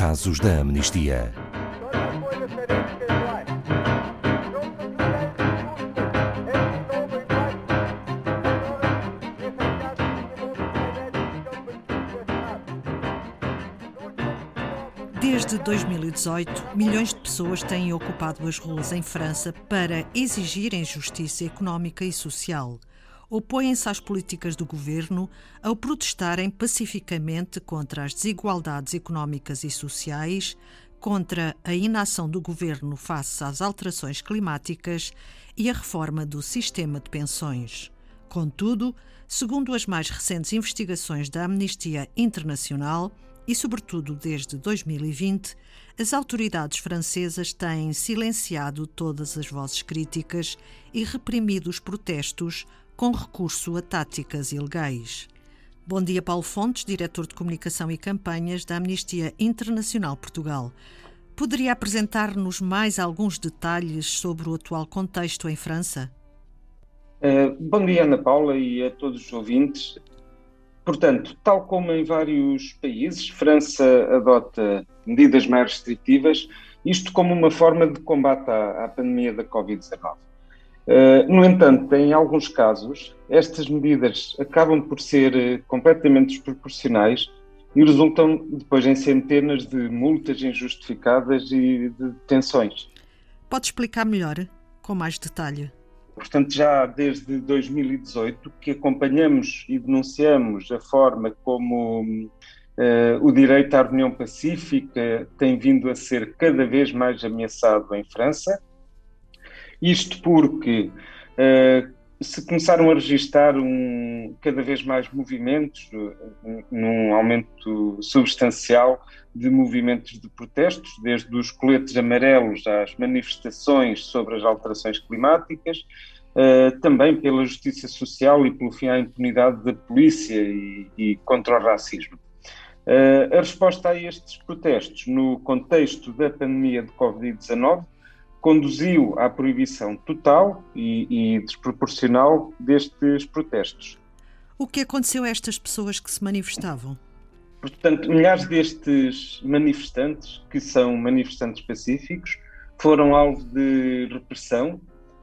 casos da amnistia. Desde 2018, milhões de pessoas têm ocupado as ruas em França para exigirem justiça económica e social. Opõem-se às políticas do governo ao protestarem pacificamente contra as desigualdades económicas e sociais, contra a inação do governo face às alterações climáticas e a reforma do sistema de pensões. Contudo, segundo as mais recentes investigações da Amnistia Internacional, e, sobretudo desde 2020, as autoridades francesas têm silenciado todas as vozes críticas e reprimido os protestos com recurso a táticas ilegais. Bom dia, Paulo Fontes, diretor de Comunicação e Campanhas da Amnistia Internacional Portugal. Poderia apresentar-nos mais alguns detalhes sobre o atual contexto em França? Uh, bom dia, Ana Paula, e a todos os ouvintes. Portanto, tal como em vários países, França adota medidas mais restritivas, isto como uma forma de combate à, à pandemia da Covid-19. Uh, no entanto, em alguns casos, estas medidas acabam por ser uh, completamente desproporcionais e resultam depois em centenas de multas injustificadas e de detenções. Pode explicar melhor, com mais detalhe? Portanto, já desde 2018 que acompanhamos e denunciamos a forma como uh, o direito à reunião pacífica tem vindo a ser cada vez mais ameaçado em França. Isto porque uh, se começaram a registrar um, cada vez mais movimentos, uh, num aumento substancial de movimentos de protestos, desde os coletes amarelos às manifestações sobre as alterações climáticas, uh, também pela justiça social e pelo fim à impunidade da polícia e, e contra o racismo. Uh, a resposta a estes protestos, no contexto da pandemia de Covid-19, conduziu à proibição total e, e desproporcional destes protestos. O que aconteceu a estas pessoas que se manifestavam? Portanto, milhares destes manifestantes, que são manifestantes pacíficos, foram alvo de repressão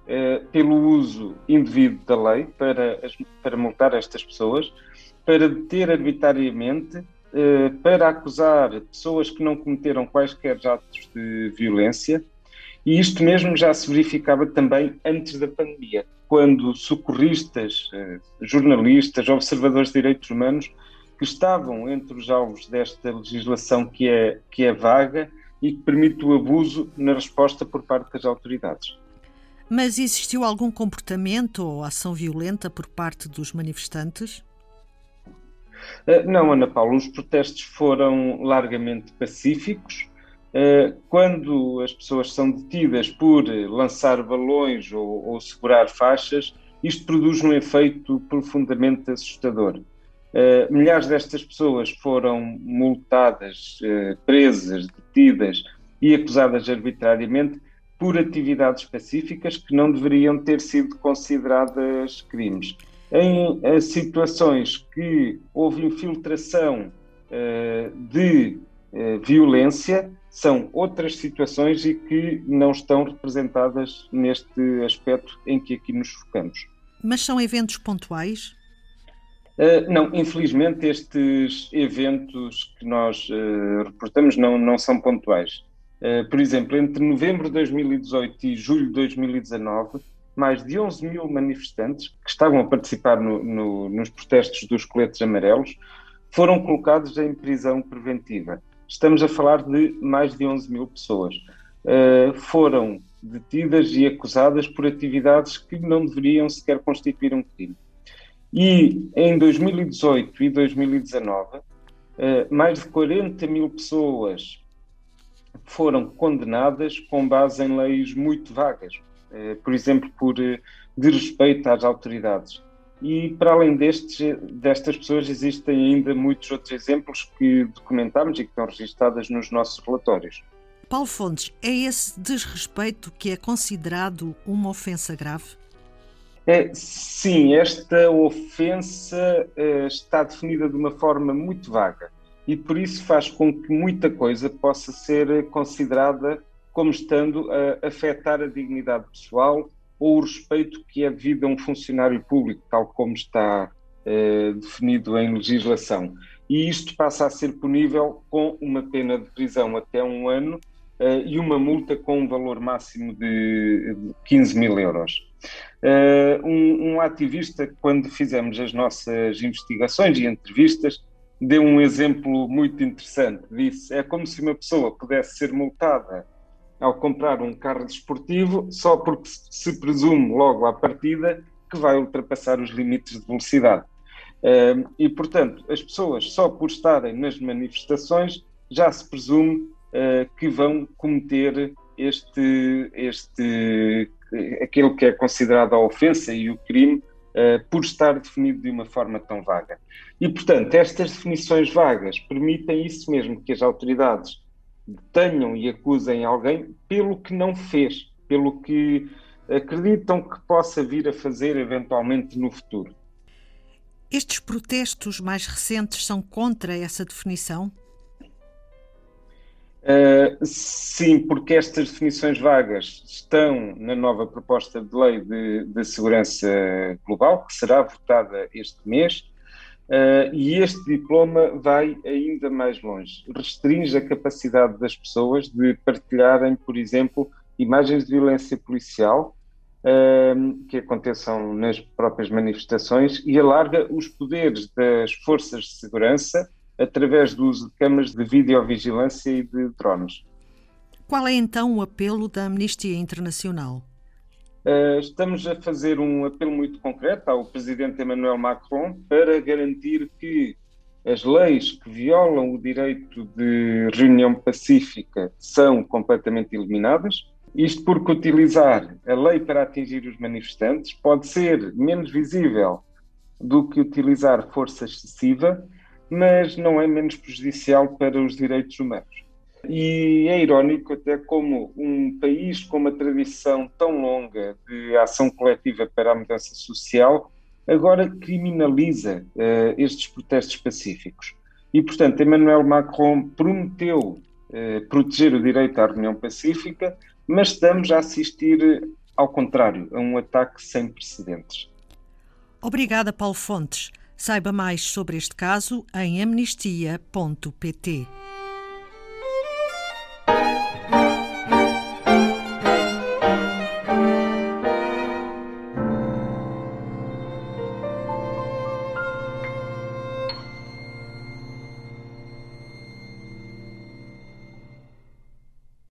eh, pelo uso indevido da lei para, para multar estas pessoas, para deter arbitrariamente, eh, para acusar pessoas que não cometeram quaisquer atos de violência. E isto mesmo já se verificava também antes da pandemia, quando socorristas, eh, jornalistas, observadores de direitos humanos que estavam entre os alvos desta legislação que é, que é vaga e que permite o abuso na resposta por parte das autoridades. Mas existiu algum comportamento ou ação violenta por parte dos manifestantes? Eh, não, Ana Paula, os protestos foram largamente pacíficos. Eh, quando as pessoas são detidas por lançar balões ou, ou segurar faixas, isto produz um efeito profundamente assustador. Uh, milhares destas pessoas foram multadas, uh, presas, detidas e acusadas arbitrariamente por atividades específicas que não deveriam ter sido consideradas crimes. Em uh, situações que houve infiltração de violência, são outras situações e que não estão representadas neste aspecto em que aqui nos focamos. Mas são eventos pontuais? Uh, não, infelizmente estes eventos que nós uh, reportamos não, não são pontuais. Uh, por exemplo, entre novembro de 2018 e julho de 2019, mais de 11 mil manifestantes que estavam a participar no, no, nos protestos dos coletes amarelos foram colocados em prisão preventiva. Estamos a falar de mais de 11 mil pessoas. foram detidas e acusadas por atividades que não deveriam sequer constituir um crime. E em 2018 e 2019, eh, mais de 40 mil pessoas foram condenadas com base em leis muito vagas, eh, por exemplo, por desrespeito às autoridades. E para além destes, destas pessoas, existem ainda muitos outros exemplos que documentamos e que estão registados nos nossos relatórios. Paulo Fontes, é esse desrespeito que é considerado uma ofensa grave? É, sim, esta ofensa é, está definida de uma forma muito vaga. e por isso faz com que muita coisa possa ser considerada como estando a afetar a dignidade pessoal ou o respeito que é devido a um funcionário público, tal como está eh, definido em legislação. E isto passa a ser punível com uma pena de prisão até um ano eh, e uma multa com um valor máximo de, de 15 mil euros. Uh, um, um, ativista, quando fizemos as nossas investigações e entrevistas, deu um exemplo muito interessante. Disse: é como se uma pessoa pudesse ser multada ao comprar um carro desportivo só porque se presume logo à partida que vai ultrapassar os limites de velocidade. E, portanto, as pessoas, só por estarem nas manifestações, já se presume uh, que vão cometer este, este aquilo que é considerado a ofensa e o crime uh, por estar definido de uma forma tão vaga. E, portanto, estas definições vagas permitem isso mesmo, que as autoridades detenham e acusem alguém pelo que não fez, pelo que acreditam que possa vir a fazer eventualmente no futuro. Estes protestos mais recentes são contra essa definição? Uh, sim, porque estas definições vagas estão na nova proposta de lei de, de segurança global, que será votada este mês, uh, e este diploma vai ainda mais longe. Restringe a capacidade das pessoas de partilharem, por exemplo, imagens de violência policial uh, que aconteçam nas próprias manifestações e alarga os poderes das forças de segurança através do uso de câmaras de videovigilância e de drones. Qual é então o apelo da Amnistia Internacional? Uh, estamos a fazer um apelo muito concreto ao presidente Emmanuel Macron para garantir que as leis que violam o direito de reunião pacífica são completamente eliminadas. Isto porque utilizar a lei para atingir os manifestantes pode ser menos visível do que utilizar força excessiva mas não é menos prejudicial para os direitos humanos. E é irónico até como um país com uma tradição tão longa de ação coletiva para a mudança social agora criminaliza uh, estes protestos pacíficos. E, portanto, Emmanuel Macron prometeu uh, proteger o direito à reunião pacífica, mas estamos a assistir, ao contrário, a um ataque sem precedentes. Obrigada, Paulo Fontes. Saiba mais sobre este caso em amnistia.pt.